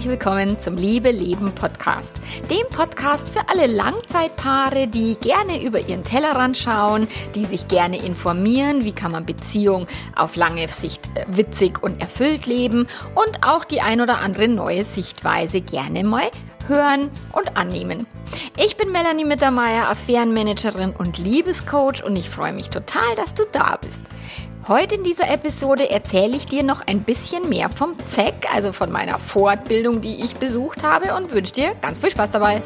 herzlich willkommen zum Liebe Leben Podcast. Dem Podcast für alle Langzeitpaare, die gerne über ihren Tellerrand schauen, die sich gerne informieren, wie kann man Beziehung auf lange Sicht äh, witzig und erfüllt leben und auch die ein oder andere neue Sichtweise gerne mal hören und annehmen. Ich bin Melanie Mittermeier, Affärenmanagerin und Liebescoach und ich freue mich total, dass du da bist. Heute in dieser Episode erzähle ich dir noch ein bisschen mehr vom ZEC, also von meiner Fortbildung, die ich besucht habe und wünsche dir ganz viel Spaß dabei.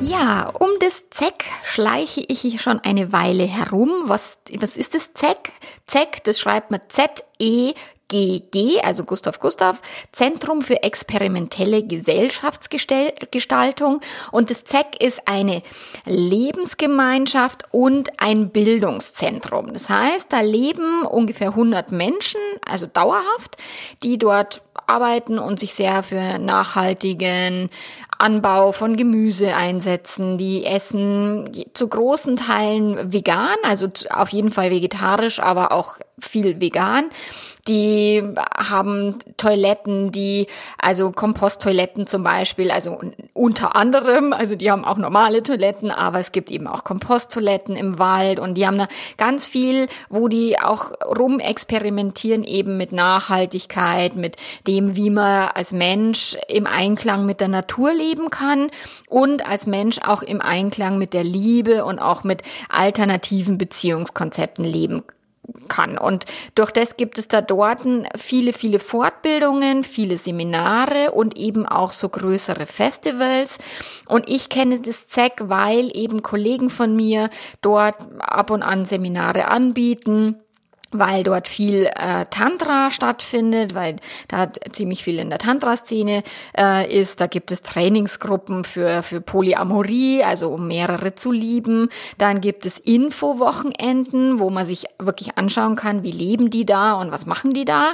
Ja, um das ZEC schleiche ich schon eine Weile herum. Was, was ist das ZEC? ZEC, das schreibt man Z-E GG, also Gustav Gustav, Zentrum für experimentelle Gesellschaftsgestaltung. Und das ZEC ist eine Lebensgemeinschaft und ein Bildungszentrum. Das heißt, da leben ungefähr 100 Menschen, also dauerhaft, die dort arbeiten und sich sehr für nachhaltigen Anbau von Gemüse einsetzen. Die essen zu großen Teilen vegan, also auf jeden Fall vegetarisch, aber auch viel vegan. Die haben Toiletten, die, also Komposttoiletten zum Beispiel, also unter anderem, also die haben auch normale Toiletten, aber es gibt eben auch Komposttoiletten im Wald und die haben da ganz viel, wo die auch rumexperimentieren eben mit Nachhaltigkeit, mit dem, wie man als Mensch im Einklang mit der Natur leben kann und als Mensch auch im Einklang mit der Liebe und auch mit alternativen Beziehungskonzepten leben kann kann. Und durch das gibt es da dort viele, viele Fortbildungen, viele Seminare und eben auch so größere Festivals. Und ich kenne das ZEC, weil eben Kollegen von mir dort ab und an Seminare anbieten weil dort viel äh, Tantra stattfindet, weil da ziemlich viel in der Tantra-Szene äh, ist. Da gibt es Trainingsgruppen für, für Polyamorie, also um mehrere zu lieben. Dann gibt es Infowochenenden, wo man sich wirklich anschauen kann, wie leben die da und was machen die da.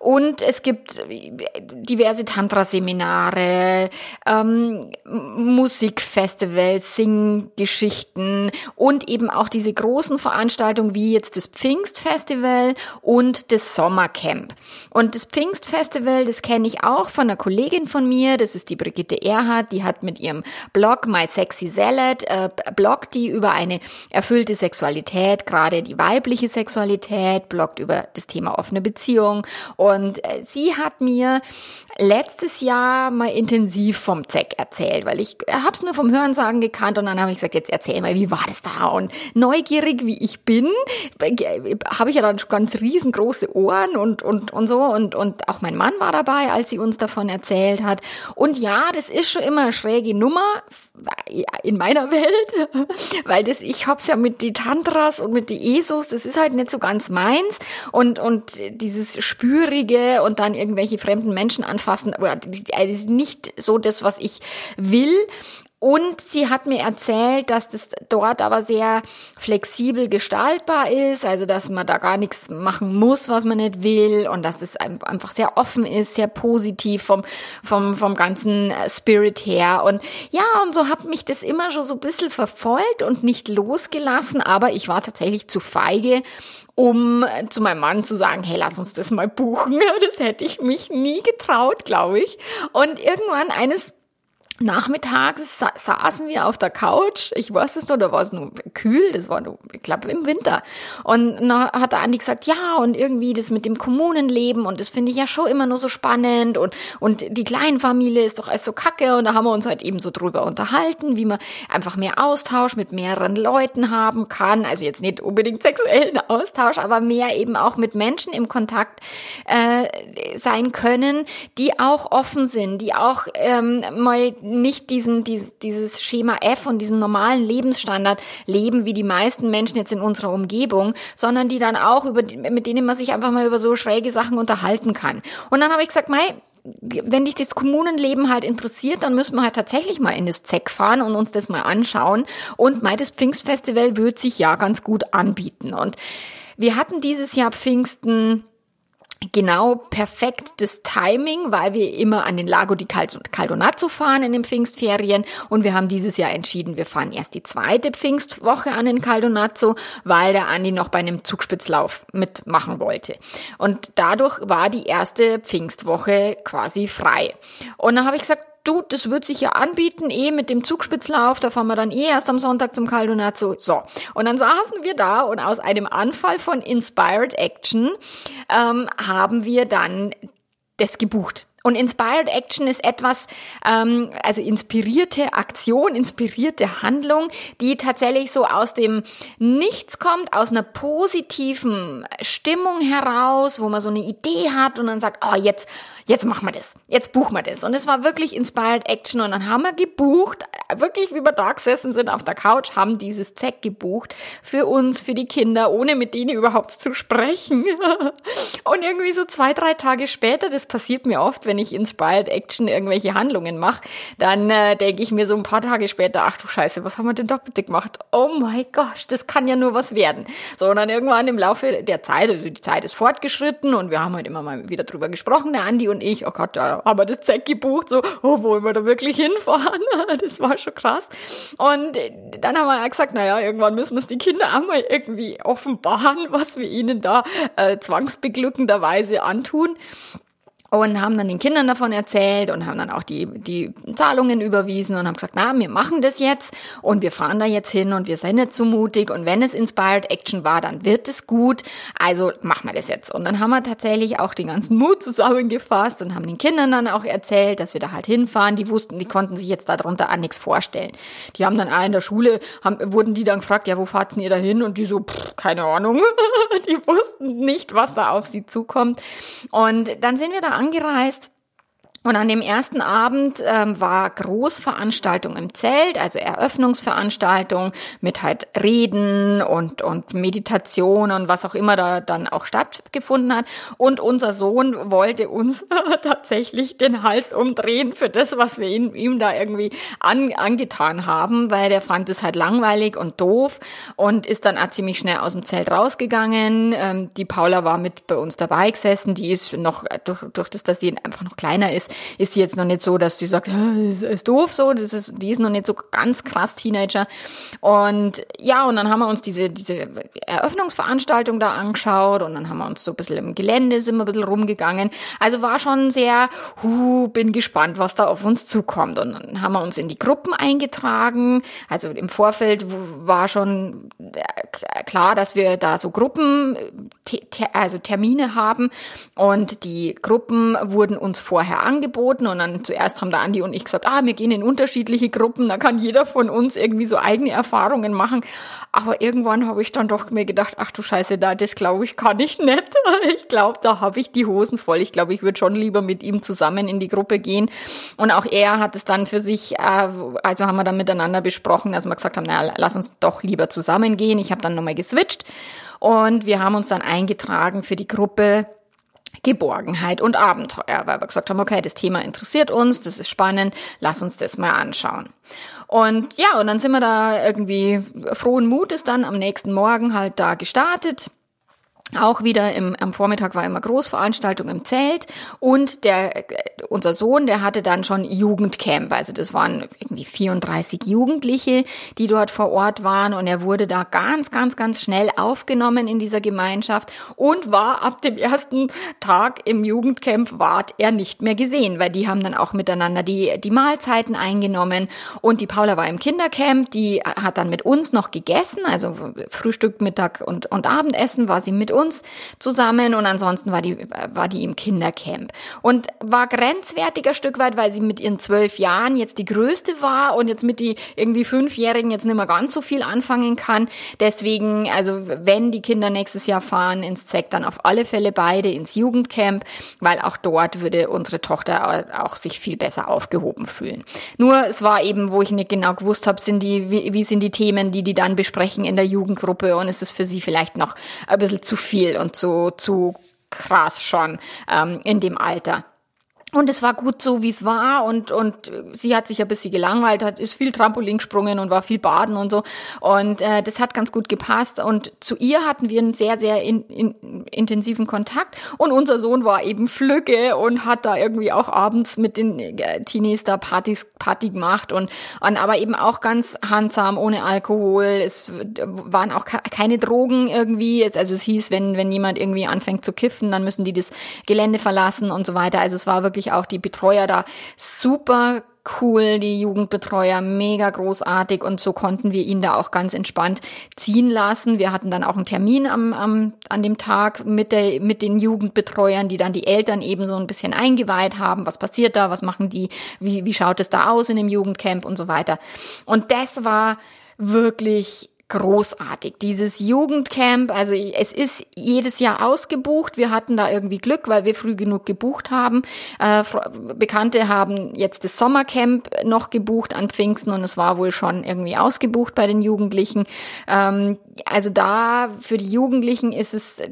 Und es gibt diverse Tantra-Seminare, ähm, Musikfestivals, Singgeschichten und eben auch diese großen Veranstaltungen wie jetzt das Pfingstfestival Festival und das Sommercamp. Und das Pfingstfestival, das kenne ich auch von einer Kollegin von mir, das ist die Brigitte Erhardt, die hat mit ihrem Blog My Sexy Salad, äh, bloggt die über eine erfüllte Sexualität, gerade die weibliche Sexualität, bloggt über das Thema offene Beziehung und äh, sie hat mir letztes Jahr mal intensiv vom ZEC erzählt, weil ich habe es nur vom Hörensagen gekannt und dann habe ich gesagt, jetzt erzähl mal, wie war das da? Und neugierig wie ich bin, habe ich ja dann ganz riesengroße Ohren und, und, und so und, und auch mein Mann war dabei, als sie uns davon erzählt hat. Und ja, das ist schon immer eine schräge Nummer in meiner Welt, weil das, ich hab's ja mit die Tantras und mit die Esos, das ist halt nicht so ganz meins und, und dieses Spürige und dann irgendwelche fremden Menschen anfassen, das ist nicht so das, was ich will. Und sie hat mir erzählt, dass das dort aber sehr flexibel gestaltbar ist, also dass man da gar nichts machen muss, was man nicht will und dass es einfach sehr offen ist, sehr positiv vom, vom, vom ganzen Spirit her. Und ja, und so hat mich das immer schon so ein bisschen verfolgt und nicht losgelassen, aber ich war tatsächlich zu feige, um zu meinem Mann zu sagen, hey, lass uns das mal buchen. Das hätte ich mich nie getraut, glaube ich. Und irgendwann eines Nachmittags sa saßen wir auf der Couch. Ich weiß es noch, da war es nur kühl, das war nur, ich glaube, im Winter. Und dann hat der Andi gesagt, ja, und irgendwie das mit dem Kommunenleben und das finde ich ja schon immer nur so spannend und, und die Kleinfamilie ist doch alles so kacke und da haben wir uns halt eben so drüber unterhalten, wie man einfach mehr Austausch mit mehreren Leuten haben kann. Also jetzt nicht unbedingt sexuellen Austausch, aber mehr eben auch mit Menschen im Kontakt äh, sein können, die auch offen sind, die auch ähm, mal nicht diesen, dieses, dieses Schema F und diesen normalen Lebensstandard leben, wie die meisten Menschen jetzt in unserer Umgebung, sondern die dann auch über, mit denen man sich einfach mal über so schräge Sachen unterhalten kann. Und dann habe ich gesagt, Mai, wenn dich das Kommunenleben halt interessiert, dann müssen wir halt tatsächlich mal in das ZEC fahren und uns das mal anschauen. Und mein das Pfingstfestival wird sich ja ganz gut anbieten. Und wir hatten dieses Jahr Pfingsten genau perfekt das Timing, weil wir immer an den Lago di Caldonazzo fahren in den Pfingstferien und wir haben dieses Jahr entschieden, wir fahren erst die zweite Pfingstwoche an den Caldonazzo, weil der Andi noch bei einem Zugspitzlauf mitmachen wollte. Und dadurch war die erste Pfingstwoche quasi frei. Und dann habe ich gesagt, du, das wird sich ja anbieten, eh mit dem Zugspitzlauf, da fahren wir dann eh erst am Sonntag zum Caldonazzo. So, und dann saßen wir da und aus einem Anfall von Inspired Action ähm, haben wir dann das gebucht. Und Inspired Action ist etwas, ähm, also inspirierte Aktion, inspirierte Handlung, die tatsächlich so aus dem Nichts kommt, aus einer positiven Stimmung heraus, wo man so eine Idee hat und dann sagt, oh, jetzt jetzt machen wir das, jetzt buchen wir das. Und es war wirklich Inspired Action und dann haben wir gebucht, wirklich wie wir da gesessen sind auf der Couch, haben dieses Zeck gebucht für uns, für die Kinder, ohne mit denen überhaupt zu sprechen. und irgendwie so zwei, drei Tage später, das passiert mir oft, wenn ich Inspired Action irgendwelche Handlungen mache, dann äh, denke ich mir so ein paar Tage später, ach du Scheiße, was haben wir denn da gemacht? Oh mein Gott, das kann ja nur was werden. So, und dann irgendwann im Laufe der Zeit, also die Zeit ist fortgeschritten und wir haben halt immer mal wieder drüber gesprochen, der Andi und ich, oh Gott, da haben wir das Zeck gebucht, so, oh, wollen wir da wirklich hinfahren? Das war schon krass. Und dann haben wir gesagt, naja, irgendwann müssen wir es die Kinder auch mal irgendwie offenbaren, was wir ihnen da äh, zwangsbeglückenderweise antun und haben dann den Kindern davon erzählt und haben dann auch die, die Zahlungen überwiesen und haben gesagt, na, wir machen das jetzt und wir fahren da jetzt hin und wir sind nicht so mutig und wenn es Inspired Action war, dann wird es gut, also machen wir das jetzt. Und dann haben wir tatsächlich auch den ganzen Mut zusammengefasst und haben den Kindern dann auch erzählt, dass wir da halt hinfahren. Die wussten, die konnten sich jetzt darunter an nichts vorstellen. Die haben dann auch in der Schule, haben, wurden die dann gefragt, ja, wo fahrt ihr da hin? Und die so, pff, keine Ahnung. die wussten nicht, was da auf sie zukommt. Und dann sind wir da angereist und an dem ersten Abend ähm, war Großveranstaltung im Zelt, also Eröffnungsveranstaltung mit halt Reden und, und Meditation und was auch immer da dann auch stattgefunden hat. Und unser Sohn wollte uns tatsächlich den Hals umdrehen für das, was wir ihm, ihm da irgendwie an, angetan haben, weil der fand es halt langweilig und doof und ist dann ziemlich schnell aus dem Zelt rausgegangen. Ähm, die Paula war mit bei uns dabei gesessen, die ist noch, durch, durch das, dass sie einfach noch kleiner ist, ist sie jetzt noch nicht so, dass sie sagt, das ist doof so, das ist, die ist noch nicht so ganz krass Teenager. Und ja, und dann haben wir uns diese, diese Eröffnungsveranstaltung da angeschaut und dann haben wir uns so ein bisschen im Gelände sind wir ein bisschen rumgegangen. Also war schon sehr, hu, bin gespannt, was da auf uns zukommt. Und dann haben wir uns in die Gruppen eingetragen. Also im Vorfeld war schon äh, klar, dass wir da so Gruppen, also Termine haben. Und die Gruppen wurden uns vorher angeboten angeboten und dann zuerst haben da Andi und ich gesagt, ah, wir gehen in unterschiedliche Gruppen, da kann jeder von uns irgendwie so eigene Erfahrungen machen. Aber irgendwann habe ich dann doch mir gedacht, ach du Scheiße, da das glaube ich kann ich nicht. Ich glaube, da habe ich die Hosen voll. Ich glaube, ich würde schon lieber mit ihm zusammen in die Gruppe gehen. Und auch er hat es dann für sich, äh, also haben wir dann miteinander besprochen, dass wir gesagt haben, naja, lass uns doch lieber zusammen gehen. Ich habe dann nochmal geswitcht und wir haben uns dann eingetragen für die Gruppe Geborgenheit und Abenteuer, weil wir gesagt haben, okay, das Thema interessiert uns, das ist spannend, lass uns das mal anschauen. Und ja, und dann sind wir da irgendwie frohen Mutes dann am nächsten Morgen halt da gestartet auch wieder im, am Vormittag war immer Großveranstaltung im Zelt und der, unser Sohn, der hatte dann schon Jugendcamp. Also das waren irgendwie 34 Jugendliche, die dort vor Ort waren und er wurde da ganz, ganz, ganz schnell aufgenommen in dieser Gemeinschaft und war ab dem ersten Tag im Jugendcamp ward er nicht mehr gesehen, weil die haben dann auch miteinander die, die Mahlzeiten eingenommen und die Paula war im Kindercamp, die hat dann mit uns noch gegessen, also Frühstück, Mittag und, und Abendessen war sie mit uns uns zusammen und ansonsten war die, war die im Kindercamp. Und war grenzwertiger Stück weit, weil sie mit ihren zwölf Jahren jetzt die größte war und jetzt mit die irgendwie Fünfjährigen jetzt nicht mehr ganz so viel anfangen kann. Deswegen, also wenn die Kinder nächstes Jahr fahren ins ZEC, dann auf alle Fälle beide ins Jugendcamp, weil auch dort würde unsere Tochter auch sich viel besser aufgehoben fühlen. Nur es war eben, wo ich nicht genau gewusst habe, sind die, wie, wie sind die Themen, die die dann besprechen in der Jugendgruppe und ist es für sie vielleicht noch ein bisschen zu viel und zu, zu krass schon ähm, in dem Alter. Und es war gut so, wie es war. Und, und sie hat sich ein bisschen gelangweilt, hat, ist viel Trampolin gesprungen und war viel baden und so. Und äh, das hat ganz gut gepasst. Und zu ihr hatten wir einen sehr, sehr in, in, intensiven Kontakt. Und unser Sohn war eben Flügge und hat da irgendwie auch abends mit den äh, Teenies da Partys, Party gemacht. Und, und aber eben auch ganz handsam, ohne Alkohol. Es waren auch keine Drogen irgendwie. Also es hieß, wenn, wenn jemand irgendwie anfängt zu kiffen, dann müssen die das Gelände verlassen und so weiter. Also es war wirklich wirklich auch die Betreuer da super cool, die Jugendbetreuer, mega großartig und so konnten wir ihn da auch ganz entspannt ziehen lassen. Wir hatten dann auch einen Termin am, am, an dem Tag mit, der, mit den Jugendbetreuern, die dann die Eltern eben so ein bisschen eingeweiht haben. Was passiert da? Was machen die? Wie, wie schaut es da aus in dem Jugendcamp und so weiter? Und das war wirklich großartig. Dieses Jugendcamp, also es ist jedes Jahr ausgebucht. Wir hatten da irgendwie Glück, weil wir früh genug gebucht haben. Äh, Bekannte haben jetzt das Sommercamp noch gebucht an Pfingsten und es war wohl schon irgendwie ausgebucht bei den Jugendlichen. Ähm, also da für die Jugendlichen ist es,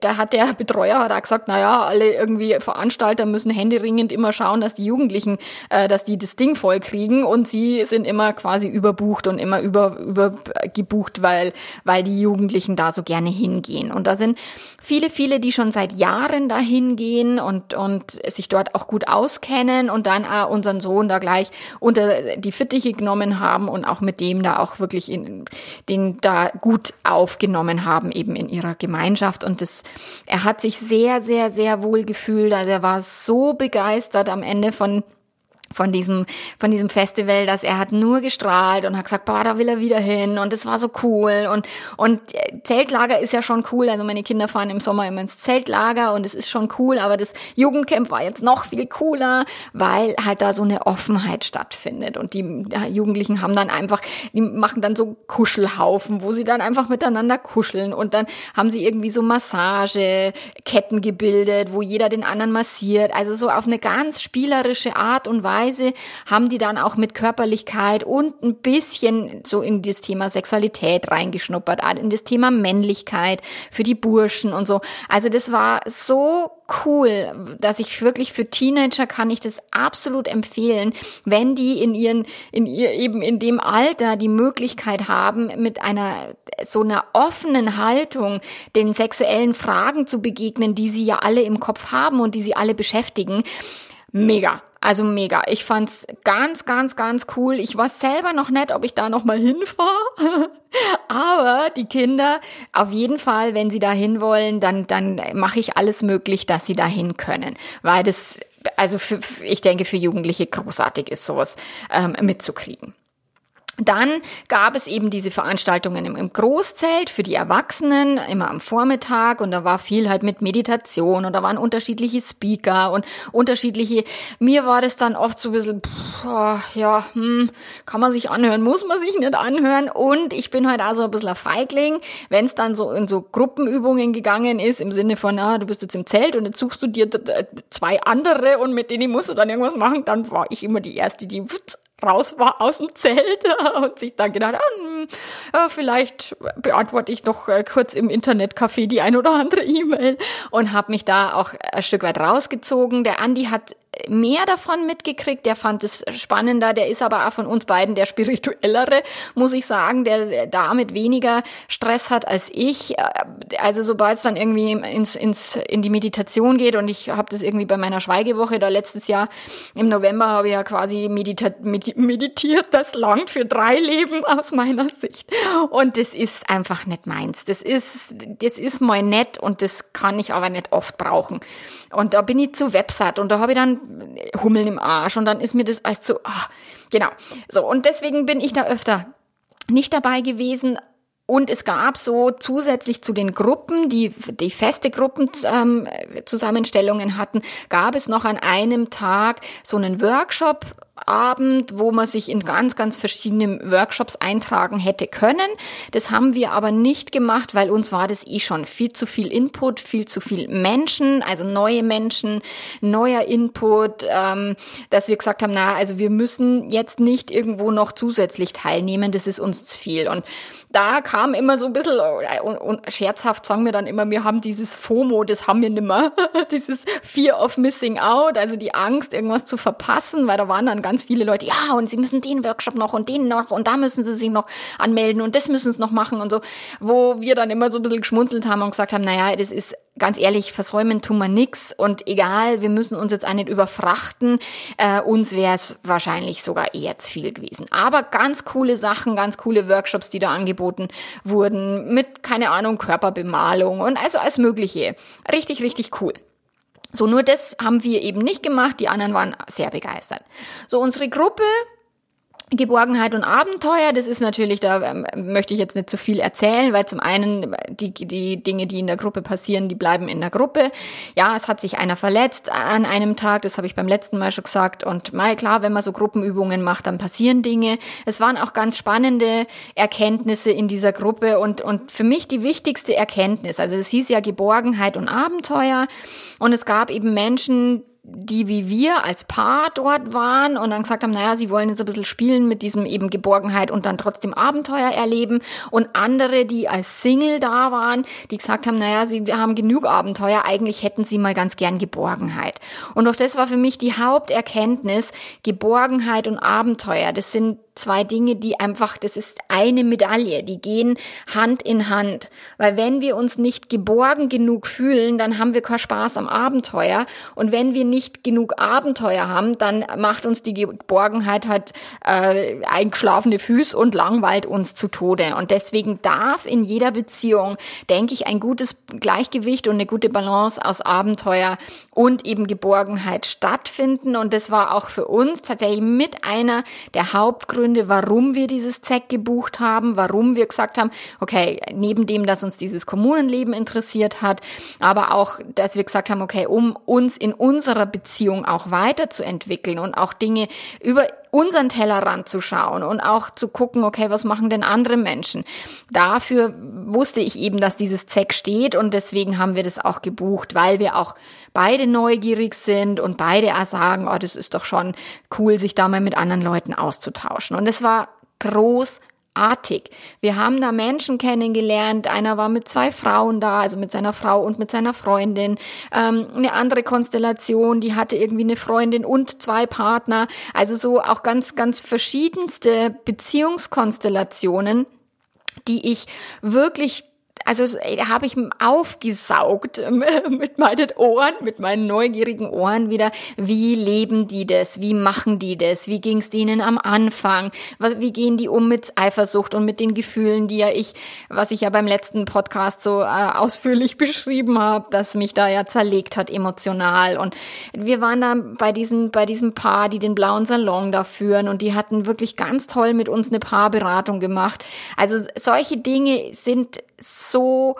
da hat der Betreuer auch gesagt, naja, alle irgendwie Veranstalter müssen händeringend immer schauen, dass die Jugendlichen, äh, dass die das Ding voll kriegen und sie sind immer quasi überbucht und immer über, übergebucht gebucht, weil, weil die Jugendlichen da so gerne hingehen. Und da sind viele, viele, die schon seit Jahren da hingehen und, und sich dort auch gut auskennen und dann äh, unseren Sohn da gleich unter die Fittiche genommen haben und auch mit dem da auch wirklich in, den da gut aufgenommen haben, eben in ihrer Gemeinschaft. Und das, er hat sich sehr, sehr, sehr wohl gefühlt. Also er war so begeistert am Ende von von diesem, von diesem Festival, dass er hat nur gestrahlt und hat gesagt, boah, da will er wieder hin und es war so cool und, und Zeltlager ist ja schon cool, also meine Kinder fahren im Sommer immer ins Zeltlager und es ist schon cool, aber das Jugendcamp war jetzt noch viel cooler, weil halt da so eine Offenheit stattfindet und die Jugendlichen haben dann einfach, die machen dann so Kuschelhaufen, wo sie dann einfach miteinander kuscheln und dann haben sie irgendwie so Massageketten gebildet, wo jeder den anderen massiert, also so auf eine ganz spielerische Art und Weise Weise haben die dann auch mit Körperlichkeit und ein bisschen so in das Thema Sexualität reingeschnuppert, in das Thema Männlichkeit für die Burschen und so. Also das war so cool, dass ich wirklich für Teenager kann ich das absolut empfehlen, wenn die in ihren, in ihr eben in dem Alter die Möglichkeit haben, mit einer so einer offenen Haltung den sexuellen Fragen zu begegnen, die sie ja alle im Kopf haben und die sie alle beschäftigen. Mega. Also mega. Ich fand's ganz, ganz, ganz cool. Ich war selber noch nett, ob ich da noch mal hinfahre. Aber die Kinder, auf jeden Fall, wenn sie da hin wollen, dann, dann mache ich alles möglich, dass sie dahin können. Weil das, also für, ich denke, für Jugendliche großartig ist, sowas ähm, mitzukriegen. Dann gab es eben diese Veranstaltungen im, Großzelt für die Erwachsenen, immer am Vormittag. Und da war viel halt mit Meditation und da waren unterschiedliche Speaker und unterschiedliche, mir war das dann oft so ein bisschen, pff, oh, ja, hm, kann man sich anhören, muss man sich nicht anhören. Und ich bin halt also ein bisschen ein Feigling, wenn es dann so in so Gruppenübungen gegangen ist, im Sinne von, ah, du bist jetzt im Zelt und jetzt suchst du dir zwei andere und mit denen musst du dann irgendwas machen, dann war ich immer die Erste, die raus war aus dem Zelt und sich dann gedacht, ah, äh, vielleicht beantworte ich noch äh, kurz im Internetcafé die ein oder andere E-Mail und habe mich da auch ein Stück weit rausgezogen. Der Andi hat mehr davon mitgekriegt, der fand es spannender, der ist aber auch von uns beiden der spirituellere, muss ich sagen, der damit weniger Stress hat als ich. Also sobald es dann irgendwie ins, ins, in die Meditation geht und ich habe das irgendwie bei meiner Schweigewoche da letztes Jahr im November habe ich ja quasi medita meditiert, das langt für drei Leben aus meiner Sicht und das ist einfach nicht meins. Das ist, das ist mal nett und das kann ich aber nicht oft brauchen. Und da bin ich zu Website und da habe ich dann Hummeln im Arsch und dann ist mir das alles so, ach, genau. So, und deswegen bin ich da öfter nicht dabei gewesen, und es gab so zusätzlich zu den Gruppen, die die feste Gruppenzusammenstellungen ähm, hatten, gab es noch an einem Tag so einen Workshop Workshop-Abend, wo man sich in ganz, ganz verschiedene Workshops eintragen hätte können. Das haben wir aber nicht gemacht, weil uns war das eh schon viel zu viel Input, viel zu viel Menschen, also neue Menschen, neuer Input, ähm, dass wir gesagt haben, na, also wir müssen jetzt nicht irgendwo noch zusätzlich teilnehmen, das ist uns zu viel. Und da kam immer so ein bisschen, und scherzhaft sagen wir dann immer, wir haben dieses FOMO, das haben wir nimmer, dieses Fear of Missing Out, also die Angst, irgendwas zu verpassen, weil da waren dann ganz viele Leute, ja, und sie müssen den Workshop noch und den noch und da müssen sie sich noch anmelden und das müssen sie noch machen und so, wo wir dann immer so ein bisschen geschmunzelt haben und gesagt haben, naja, das ist ganz ehrlich, versäumen tun wir nix und egal, wir müssen uns jetzt auch nicht überfrachten, äh, uns wäre es wahrscheinlich sogar eher zu viel gewesen. Aber ganz coole Sachen, ganz coole Workshops, die da angeboten wurden, mit, keine Ahnung, Körperbemalung und also alles Mögliche. Richtig, richtig cool. So, nur das haben wir eben nicht gemacht. Die anderen waren sehr begeistert. So, unsere Gruppe Geborgenheit und Abenteuer, das ist natürlich, da ähm, möchte ich jetzt nicht zu viel erzählen, weil zum einen die, die Dinge, die in der Gruppe passieren, die bleiben in der Gruppe. Ja, es hat sich einer verletzt an einem Tag, das habe ich beim letzten Mal schon gesagt. Und mal klar, wenn man so Gruppenübungen macht, dann passieren Dinge. Es waren auch ganz spannende Erkenntnisse in dieser Gruppe und, und für mich die wichtigste Erkenntnis, also es hieß ja Geborgenheit und Abenteuer und es gab eben Menschen, die wie wir als Paar dort waren und dann gesagt haben, naja, sie wollen jetzt ein bisschen spielen mit diesem eben Geborgenheit und dann trotzdem Abenteuer erleben und andere, die als Single da waren, die gesagt haben, naja, sie haben genug Abenteuer, eigentlich hätten sie mal ganz gern Geborgenheit. Und auch das war für mich die Haupterkenntnis, Geborgenheit und Abenteuer, das sind zwei Dinge, die einfach, das ist eine Medaille, die gehen Hand in Hand. Weil wenn wir uns nicht geborgen genug fühlen, dann haben wir keinen Spaß am Abenteuer. Und wenn wir nicht genug Abenteuer haben, dann macht uns die Geborgenheit halt äh, eingeschlafene Füße und langweilt uns zu Tode. Und deswegen darf in jeder Beziehung, denke ich, ein gutes Gleichgewicht und eine gute Balance aus Abenteuer und eben Geborgenheit stattfinden. Und das war auch für uns tatsächlich mit einer der Hauptgründe, Gründe, warum wir dieses ZEC gebucht haben, warum wir gesagt haben, okay, neben dem, dass uns dieses Kommunenleben interessiert hat, aber auch, dass wir gesagt haben, okay, um uns in unserer Beziehung auch weiterzuentwickeln und auch Dinge über unseren Tellerrand zu schauen und auch zu gucken, okay, was machen denn andere Menschen? Dafür wusste ich eben, dass dieses ZEC steht und deswegen haben wir das auch gebucht, weil wir auch beide neugierig sind und beide auch sagen, oh, das ist doch schon cool, sich da mal mit anderen Leuten auszutauschen. Und es war großartig. Wir haben da Menschen kennengelernt. Einer war mit zwei Frauen da, also mit seiner Frau und mit seiner Freundin. Ähm, eine andere Konstellation, die hatte irgendwie eine Freundin und zwei Partner. Also so auch ganz, ganz verschiedenste Beziehungskonstellationen die ich wirklich also habe ich aufgesaugt mit meinen Ohren, mit meinen neugierigen Ohren wieder, wie leben die das, wie machen die das, wie ging es denen am Anfang, wie gehen die um mit Eifersucht und mit den Gefühlen, die ja ich, was ich ja beim letzten Podcast so äh, ausführlich beschrieben habe, dass mich da ja zerlegt hat emotional. Und wir waren da bei diesen, bei diesem Paar, die den blauen Salon da führen und die hatten wirklich ganz toll mit uns eine Paarberatung gemacht. Also solche Dinge sind so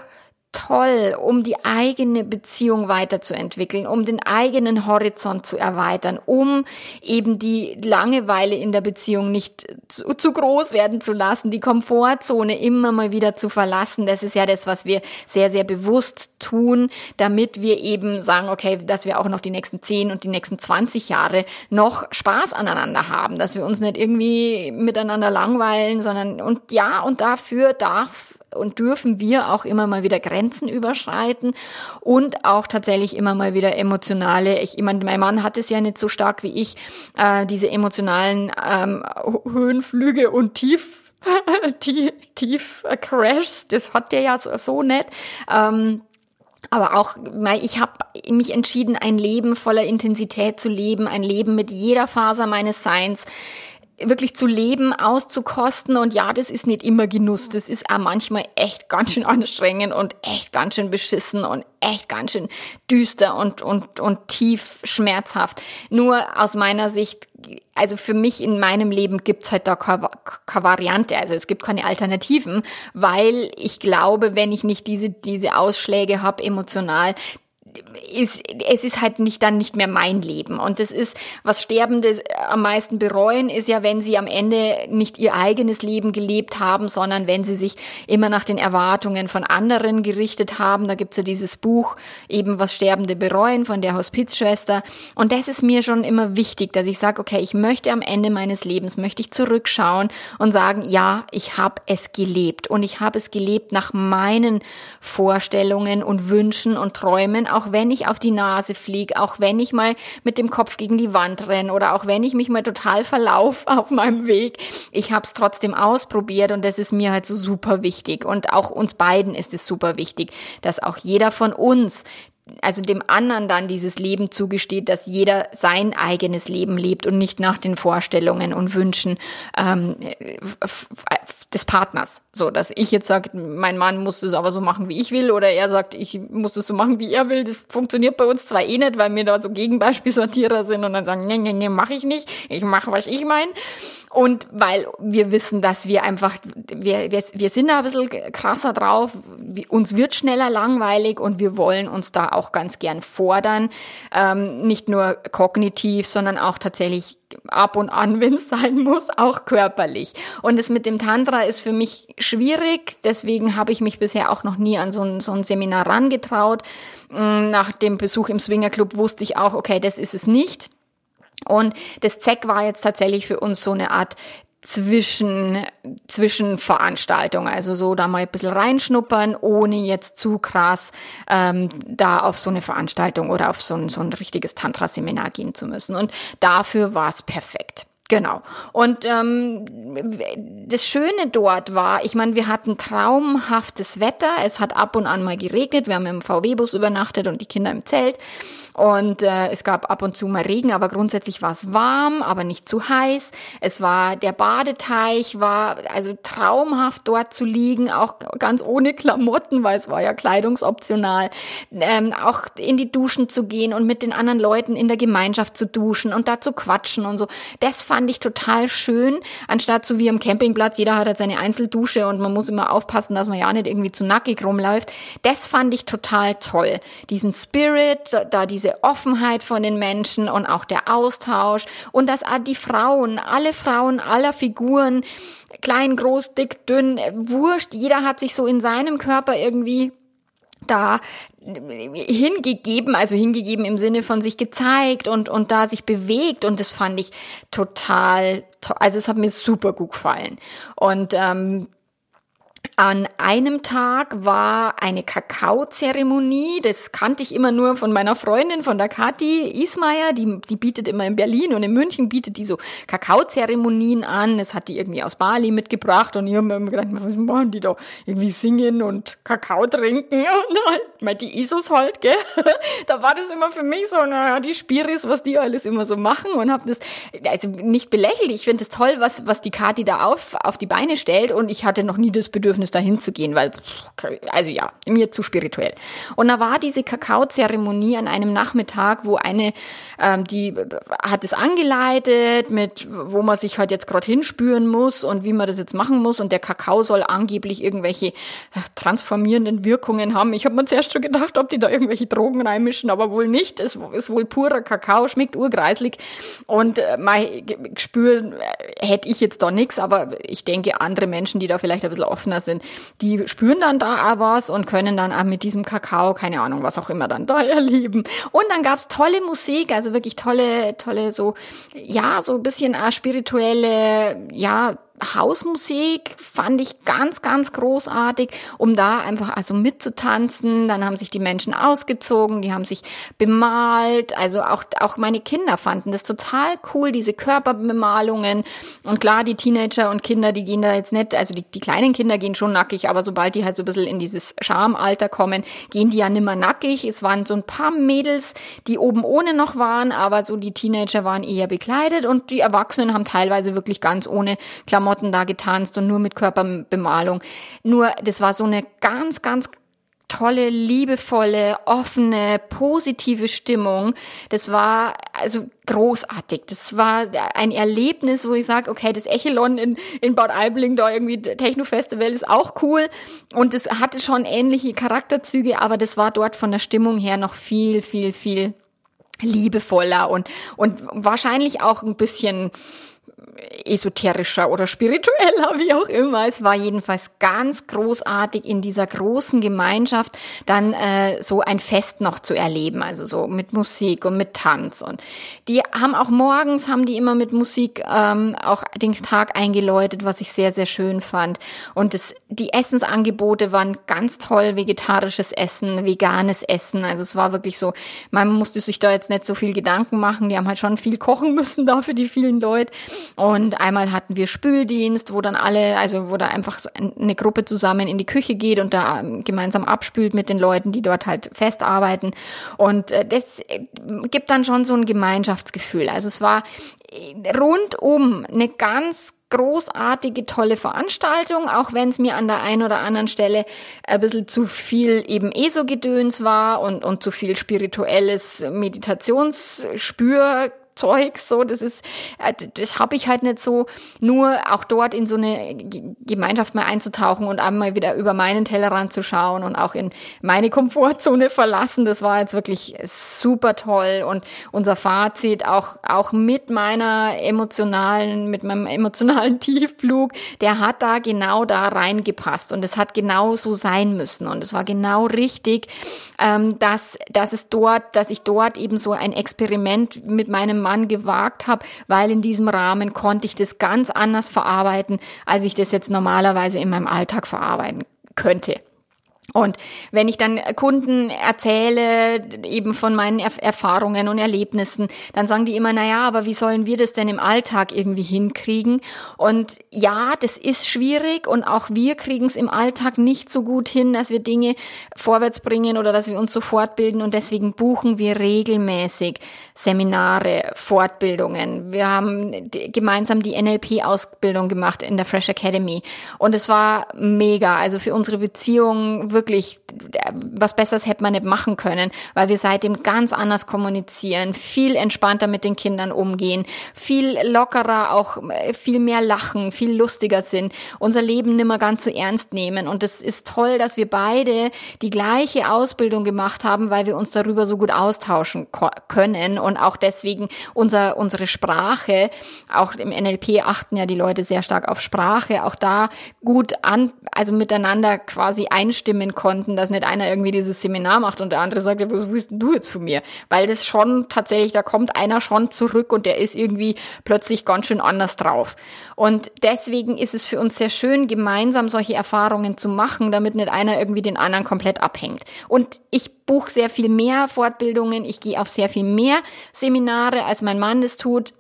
toll, um die eigene Beziehung weiterzuentwickeln, um den eigenen Horizont zu erweitern, um eben die Langeweile in der Beziehung nicht zu, zu, groß werden zu lassen, die Komfortzone immer mal wieder zu verlassen. Das ist ja das, was wir sehr, sehr bewusst tun, damit wir eben sagen, okay, dass wir auch noch die nächsten 10 und die nächsten 20 Jahre noch Spaß aneinander haben, dass wir uns nicht irgendwie miteinander langweilen, sondern und ja, und dafür darf und dürfen wir auch immer mal wieder Grenzen überschreiten und auch tatsächlich immer mal wieder emotionale, ich, ich meine, mein Mann hat es ja nicht so stark wie ich, äh, diese emotionalen ähm, Höhenflüge und Tief, tief, tief Crashs, das hat der ja so, so nicht. Ähm, aber auch, ich habe mich entschieden, ein Leben voller Intensität zu leben, ein Leben mit jeder Faser meines Seins wirklich zu leben, auszukosten. Und ja, das ist nicht immer Genuss. Das ist auch manchmal echt ganz schön anstrengend und echt ganz schön beschissen und echt ganz schön düster und, und, und tief schmerzhaft. Nur aus meiner Sicht, also für mich in meinem Leben gibt's halt da keine, keine Variante. Also es gibt keine Alternativen, weil ich glaube, wenn ich nicht diese, diese Ausschläge habe emotional, ist, es ist halt nicht dann nicht mehr mein Leben. Und das ist, was Sterbende am meisten bereuen, ist ja, wenn sie am Ende nicht ihr eigenes Leben gelebt haben, sondern wenn sie sich immer nach den Erwartungen von anderen gerichtet haben. Da gibt's ja dieses Buch, eben was Sterbende bereuen von der Hospizschwester. Und das ist mir schon immer wichtig, dass ich sage, okay, ich möchte am Ende meines Lebens, möchte ich zurückschauen und sagen, ja, ich habe es gelebt. Und ich habe es gelebt nach meinen Vorstellungen und Wünschen und Träumen, auch wenn ich auf die Nase fliege, auch wenn ich mal mit dem Kopf gegen die Wand renne oder auch wenn ich mich mal total verlaufe auf meinem Weg. Ich habe es trotzdem ausprobiert und das ist mir halt so super wichtig. Und auch uns beiden ist es super wichtig, dass auch jeder von uns also dem anderen dann dieses Leben zugesteht, dass jeder sein eigenes Leben lebt und nicht nach den Vorstellungen und Wünschen ähm, des Partners. So, dass ich jetzt sage, mein Mann muss das aber so machen, wie ich will, oder er sagt, ich muss das so machen, wie er will. Das funktioniert bei uns zwar eh nicht, weil wir da so Gegenbeispielsortierer sind und dann sagen, nee, nee, nee, mache ich nicht. Ich mache, was ich meine. Und weil wir wissen, dass wir einfach, wir, wir, wir sind da ein bisschen krasser drauf, uns wird schneller langweilig und wir wollen uns da auch ganz gern fordern. Ähm, nicht nur kognitiv, sondern auch tatsächlich ab und an, wenn es sein muss, auch körperlich. Und das mit dem Tantra ist für mich schwierig. Deswegen habe ich mich bisher auch noch nie an so ein, so ein Seminar rangetraut. Mm, nach dem Besuch im Swingerclub wusste ich auch, okay, das ist es nicht. Und das ZEC war jetzt tatsächlich für uns so eine Art zwischen, zwischen Veranstaltungen. Also so da mal ein bisschen reinschnuppern, ohne jetzt zu krass ähm, da auf so eine Veranstaltung oder auf so ein, so ein richtiges Tantra-Seminar gehen zu müssen. Und dafür war es perfekt. Genau. Und ähm, das Schöne dort war, ich meine, wir hatten traumhaftes Wetter. Es hat ab und an mal geregnet. Wir haben im VW-Bus übernachtet und die Kinder im Zelt. Und äh, es gab ab und zu mal Regen, aber grundsätzlich war es warm, aber nicht zu heiß. Es war der Badeteich war also traumhaft dort zu liegen, auch ganz ohne Klamotten, weil es war ja kleidungsoptional. Ähm, auch in die Duschen zu gehen und mit den anderen Leuten in der Gemeinschaft zu duschen und da zu quatschen und so. Das fand ich total schön, anstatt so wie am Campingplatz, jeder hat halt seine Einzeldusche und man muss immer aufpassen, dass man ja nicht irgendwie zu nackig rumläuft. Das fand ich total toll. Diesen Spirit, da diese Offenheit von den Menschen und auch der Austausch und dass die Frauen, alle Frauen aller Figuren, klein, groß, dick, dünn, wurscht, jeder hat sich so in seinem Körper irgendwie da hingegeben, also hingegeben im Sinne von sich gezeigt und, und da sich bewegt. Und das fand ich total, also es hat mir super gut gefallen. Und ähm, an einem Tag war eine Kakaozeremonie. Das kannte ich immer nur von meiner Freundin, von der Kathi Ismaier. Die, die bietet immer in Berlin und in München bietet die so Kakaozeremonien an. Das hat die irgendwie aus Bali mitgebracht und ich habe mir immer gedacht, was machen die da? Irgendwie singen und Kakao trinken und halt die Isos halt, gell? da war das immer für mich so, naja, die Spiris, was die alles immer so machen und habe das also nicht belächelt. Ich finde es toll, was, was die Kathi da auf, auf die Beine stellt und ich hatte noch nie das Bedürfnis, Bedürfnis dahin zu gehen, weil, also ja, mir zu spirituell. Und da war diese Kakaozeremonie an einem Nachmittag, wo eine, ähm, die hat es angeleitet, mit wo man sich halt jetzt gerade hinspüren muss und wie man das jetzt machen muss. Und der Kakao soll angeblich irgendwelche äh, transformierenden Wirkungen haben. Ich habe mir zuerst schon gedacht, ob die da irgendwelche Drogen reinmischen, aber wohl nicht. Es ist wohl purer Kakao, schmeckt urgreislig. Und äh, mein Gespür äh, hätte ich jetzt da nichts, aber ich denke, andere Menschen, die da vielleicht ein bisschen offener sind, die spüren dann da was und können dann auch mit diesem Kakao, keine Ahnung, was auch immer dann da erleben. Und dann gab's tolle Musik, also wirklich tolle, tolle so, ja, so ein bisschen spirituelle, ja, Hausmusik fand ich ganz, ganz großartig, um da einfach also mitzutanzen. Dann haben sich die Menschen ausgezogen, die haben sich bemalt. Also auch, auch meine Kinder fanden das total cool, diese Körperbemalungen. Und klar, die Teenager und Kinder, die gehen da jetzt nicht, also die, die kleinen Kinder gehen schon nackig, aber sobald die halt so ein bisschen in dieses Schamalter kommen, gehen die ja nimmer nackig. Es waren so ein paar Mädels, die oben ohne noch waren, aber so die Teenager waren eher bekleidet und die Erwachsenen haben teilweise wirklich ganz ohne Klamotten da getanzt und nur mit Körperbemalung. Nur, das war so eine ganz, ganz tolle, liebevolle, offene, positive Stimmung. Das war also großartig. Das war ein Erlebnis, wo ich sage, okay, das Echelon in, in Bad Aibling, da irgendwie Techno-Festival ist auch cool und es hatte schon ähnliche Charakterzüge, aber das war dort von der Stimmung her noch viel, viel, viel liebevoller und, und wahrscheinlich auch ein bisschen esoterischer oder spiritueller, wie auch immer. Es war jedenfalls ganz großartig in dieser großen Gemeinschaft dann äh, so ein Fest noch zu erleben, also so mit Musik und mit Tanz. Und die haben auch morgens haben die immer mit Musik ähm, auch den Tag eingeläutet, was ich sehr sehr schön fand. Und das, die Essensangebote waren ganz toll, vegetarisches Essen, veganes Essen. Also es war wirklich so, man musste sich da jetzt nicht so viel Gedanken machen. Die haben halt schon viel kochen müssen da für die vielen Leute. Und einmal hatten wir Spüldienst, wo dann alle, also wo da einfach so eine Gruppe zusammen in die Küche geht und da ähm, gemeinsam abspült mit den Leuten, die dort halt festarbeiten. Und äh, das äh, gibt dann schon so ein Gemeinschaftsgefühl. Also es war äh, rundum eine ganz großartige, tolle Veranstaltung, auch wenn es mir an der einen oder anderen Stelle ein bisschen zu viel eben ESO-Gedöns war und, und zu viel spirituelles Meditationsspür Zeug, so, das ist, äh, das habe ich halt nicht so, nur auch dort in so eine Gemeinschaft mal einzutauchen und einmal wieder über meinen Tellerrand zu schauen und auch in meine Komfortzone verlassen, das war jetzt wirklich super toll. Und unser Fazit auch, auch mit meiner emotionalen, mit meinem emotionalen Tiefflug, der hat da genau da reingepasst. Und es hat genau so sein müssen. Und es war genau richtig, ähm, dass, dass es dort, dass ich dort eben so ein Experiment mit meinem Mann gewagt habe, weil in diesem Rahmen konnte ich das ganz anders verarbeiten, als ich das jetzt normalerweise in meinem Alltag verarbeiten könnte. Und wenn ich dann Kunden erzähle, eben von meinen Erfahrungen und Erlebnissen, dann sagen die immer, na ja, aber wie sollen wir das denn im Alltag irgendwie hinkriegen? Und ja, das ist schwierig und auch wir kriegen es im Alltag nicht so gut hin, dass wir Dinge vorwärts bringen oder dass wir uns so fortbilden und deswegen buchen wir regelmäßig Seminare, Fortbildungen. Wir haben gemeinsam die NLP-Ausbildung gemacht in der Fresh Academy und es war mega. Also für unsere Beziehung wirklich, was Besseres hätte man nicht machen können, weil wir seitdem ganz anders kommunizieren, viel entspannter mit den Kindern umgehen, viel lockerer, auch äh, viel mehr lachen, viel lustiger sind, unser Leben nimmer ganz so ernst nehmen. Und es ist toll, dass wir beide die gleiche Ausbildung gemacht haben, weil wir uns darüber so gut austauschen können und auch deswegen unser, unsere Sprache, auch im NLP achten ja die Leute sehr stark auf Sprache, auch da gut an, also miteinander quasi einstimmen abstimmen konnten, dass nicht einer irgendwie dieses Seminar macht und der andere sagt, was willst du jetzt von mir? Weil das schon tatsächlich, da kommt einer schon zurück und der ist irgendwie plötzlich ganz schön anders drauf. Und deswegen ist es für uns sehr schön, gemeinsam solche Erfahrungen zu machen, damit nicht einer irgendwie den anderen komplett abhängt. Und ich buche sehr viel mehr Fortbildungen, ich gehe auf sehr viel mehr Seminare, als mein Mann das tut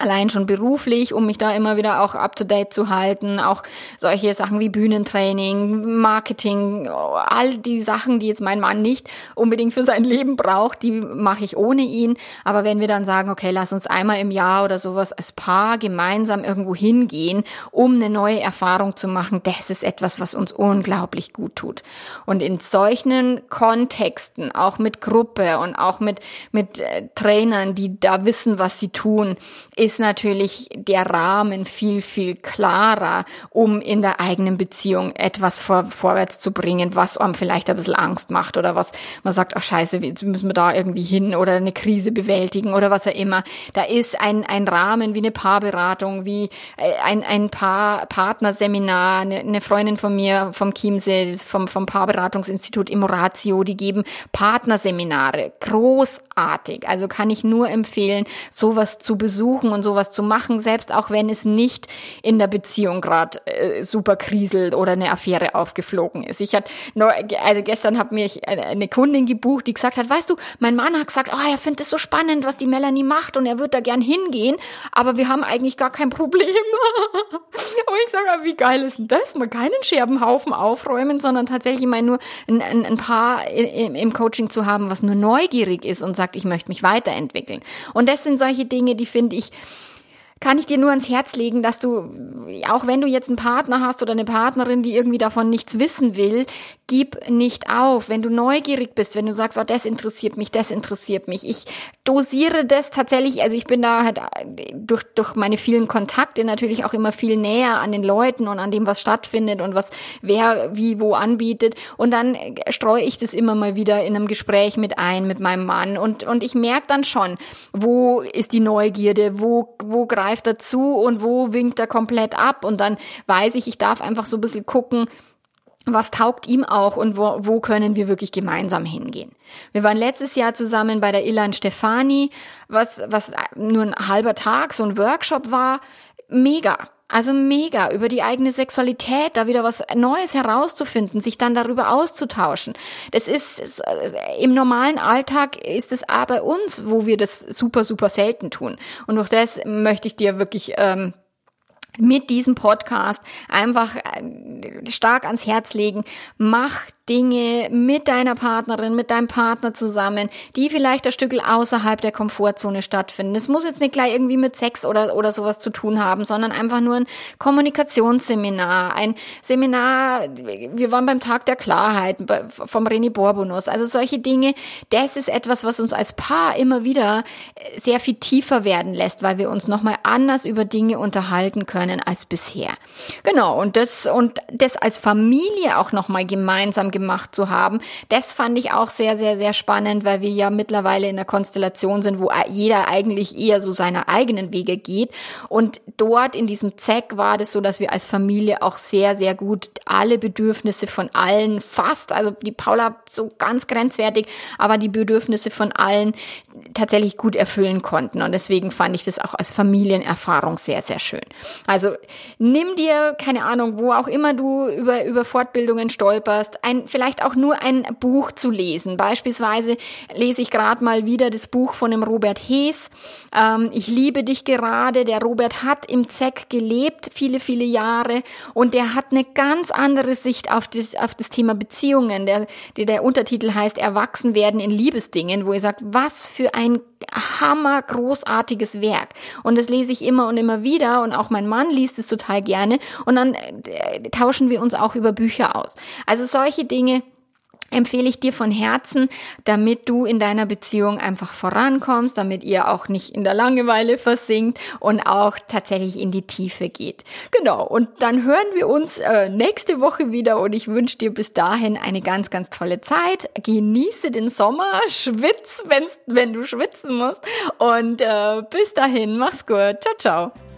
allein schon beruflich, um mich da immer wieder auch up to date zu halten, auch solche Sachen wie Bühnentraining, Marketing, all die Sachen, die jetzt mein Mann nicht unbedingt für sein Leben braucht, die mache ich ohne ihn. Aber wenn wir dann sagen, okay, lass uns einmal im Jahr oder sowas als Paar gemeinsam irgendwo hingehen, um eine neue Erfahrung zu machen, das ist etwas, was uns unglaublich gut tut. Und in solchen Kontexten, auch mit Gruppe und auch mit, mit äh, Trainern, die da wissen, was sie tun, ist ist natürlich der Rahmen viel, viel klarer, um in der eigenen Beziehung etwas vor, vorwärts zu bringen, was einem vielleicht ein bisschen Angst macht oder was man sagt, ach scheiße, jetzt müssen wir da irgendwie hin oder eine Krise bewältigen oder was auch immer. Da ist ein, ein Rahmen wie eine Paarberatung, wie äh, ein, ein Paar, Partnerseminar, eine, eine Freundin von mir vom Chiemsee, vom, vom Paarberatungsinstitut Immoratio, die geben Partnerseminare. Großartig. Also kann ich nur empfehlen, sowas zu besuchen und und sowas zu machen, selbst auch wenn es nicht in der Beziehung gerade äh, super kriselt oder eine Affäre aufgeflogen ist. Ich hatte also gestern hat mich eine Kundin gebucht, die gesagt hat, weißt du, mein Mann hat gesagt, oh, er findet es so spannend, was die Melanie macht und er wird da gern hingehen, aber wir haben eigentlich gar kein Problem. und ich sage, wie geil ist denn das? Mal keinen Scherbenhaufen aufräumen, sondern tatsächlich mal nur ein, ein, ein paar im, im Coaching zu haben, was nur neugierig ist und sagt, ich möchte mich weiterentwickeln. Und das sind solche Dinge, die finde ich, kann ich dir nur ans Herz legen, dass du, auch wenn du jetzt einen Partner hast oder eine Partnerin, die irgendwie davon nichts wissen will, gib nicht auf. Wenn du neugierig bist, wenn du sagst, oh, das interessiert mich, das interessiert mich. Ich dosiere das tatsächlich, also ich bin da halt durch, durch meine vielen Kontakte natürlich auch immer viel näher an den Leuten und an dem, was stattfindet und was wer wie wo anbietet. Und dann streue ich das immer mal wieder in einem Gespräch mit ein, mit meinem Mann. Und, und ich merke dann schon, wo ist die Neugierde, wo, wo greift greift dazu und wo winkt er komplett ab. Und dann weiß ich, ich darf einfach so ein bisschen gucken, was taugt ihm auch und wo, wo können wir wirklich gemeinsam hingehen. Wir waren letztes Jahr zusammen bei der Ilan Stefani, was, was nur ein halber Tag, so ein Workshop war. Mega. Also mega, über die eigene Sexualität, da wieder was Neues herauszufinden, sich dann darüber auszutauschen. Das ist im normalen Alltag ist es auch bei uns, wo wir das super, super selten tun. Und durch das möchte ich dir wirklich ähm, mit diesem Podcast einfach äh, stark ans Herz legen. Mach Dinge mit deiner Partnerin, mit deinem Partner zusammen, die vielleicht ein Stück außerhalb der Komfortzone stattfinden. Es muss jetzt nicht gleich irgendwie mit Sex oder, oder sowas zu tun haben, sondern einfach nur ein Kommunikationsseminar, ein Seminar, wir waren beim Tag der Klarheit vom René Borbonus. Also solche Dinge, das ist etwas, was uns als Paar immer wieder sehr viel tiefer werden lässt, weil wir uns nochmal anders über Dinge unterhalten können als bisher. Genau, und das, und das als Familie auch nochmal gemeinsam gemacht zu haben. Das fand ich auch sehr, sehr, sehr spannend, weil wir ja mittlerweile in einer Konstellation sind, wo jeder eigentlich eher so seine eigenen Wege geht. Und dort in diesem ZEC war das so, dass wir als Familie auch sehr, sehr gut alle Bedürfnisse von allen fast, also die Paula so ganz grenzwertig, aber die Bedürfnisse von allen tatsächlich gut erfüllen konnten. Und deswegen fand ich das auch als Familienerfahrung sehr, sehr schön. Also nimm dir, keine Ahnung, wo auch immer du über, über Fortbildungen stolperst, ein vielleicht auch nur ein Buch zu lesen. Beispielsweise lese ich gerade mal wieder das Buch von dem Robert Hees. Ähm, ich liebe dich gerade. Der Robert hat im ZEC gelebt, viele, viele Jahre. Und der hat eine ganz andere Sicht auf das, auf das Thema Beziehungen. Der, der, der Untertitel heißt Erwachsen werden in Liebesdingen, wo er sagt, was für ein hammer großartiges Werk. Und das lese ich immer und immer wieder und auch mein Mann liest es total gerne und dann äh, tauschen wir uns auch über Bücher aus. Also solche Dinge empfehle ich dir von Herzen, damit du in deiner Beziehung einfach vorankommst, damit ihr auch nicht in der Langeweile versinkt und auch tatsächlich in die Tiefe geht. Genau, und dann hören wir uns äh, nächste Woche wieder und ich wünsche dir bis dahin eine ganz, ganz tolle Zeit. Genieße den Sommer, schwitz, wenn's, wenn du schwitzen musst und äh, bis dahin, mach's gut. Ciao, ciao.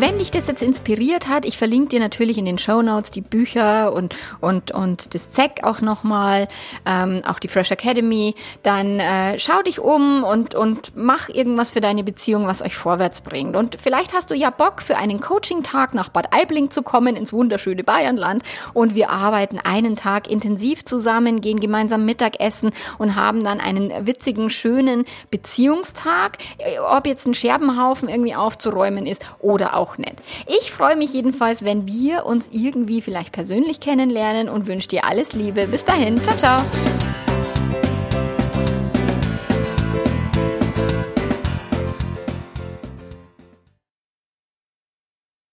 Wenn dich das jetzt inspiriert hat, ich verlinke dir natürlich in den Show Notes die Bücher und, und, und das ZEC auch nochmal, ähm, auch die Fresh Academy, dann äh, schau dich um und, und mach irgendwas für deine Beziehung, was euch vorwärts bringt. Und vielleicht hast du ja Bock, für einen Coaching-Tag nach Bad Aibling zu kommen, ins wunderschöne Bayernland. Und wir arbeiten einen Tag intensiv zusammen, gehen gemeinsam Mittagessen und haben dann einen witzigen, schönen Beziehungstag. Äh, ob jetzt ein Scherbenhaufen irgendwie aufzuräumen ist oder auch auch nett. Ich freue mich jedenfalls, wenn wir uns irgendwie vielleicht persönlich kennenlernen und wünsche dir alles Liebe. Bis dahin, ciao, ciao.